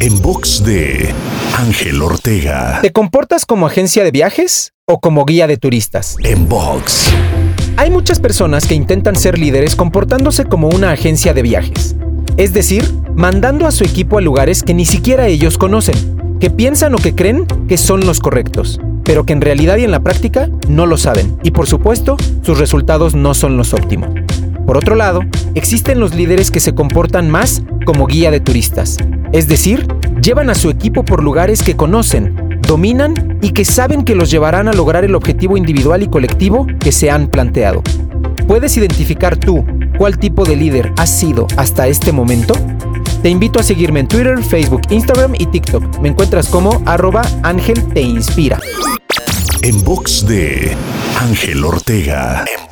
En box de Ángel Ortega. ¿Te comportas como agencia de viajes o como guía de turistas? En box. Hay muchas personas que intentan ser líderes comportándose como una agencia de viajes. Es decir, mandando a su equipo a lugares que ni siquiera ellos conocen, que piensan o que creen que son los correctos, pero que en realidad y en la práctica no lo saben, y por supuesto, sus resultados no son los óptimos. Por otro lado, existen los líderes que se comportan más como guía de turistas, es decir, llevan a su equipo por lugares que conocen, dominan y que saben que los llevarán a lograr el objetivo individual y colectivo que se han planteado. ¿Puedes identificar tú cuál tipo de líder has sido hasta este momento? Te invito a seguirme en Twitter, Facebook, Instagram y TikTok. Me encuentras como arroba Ángel Te Inspira. En box de Ángel Ortega. En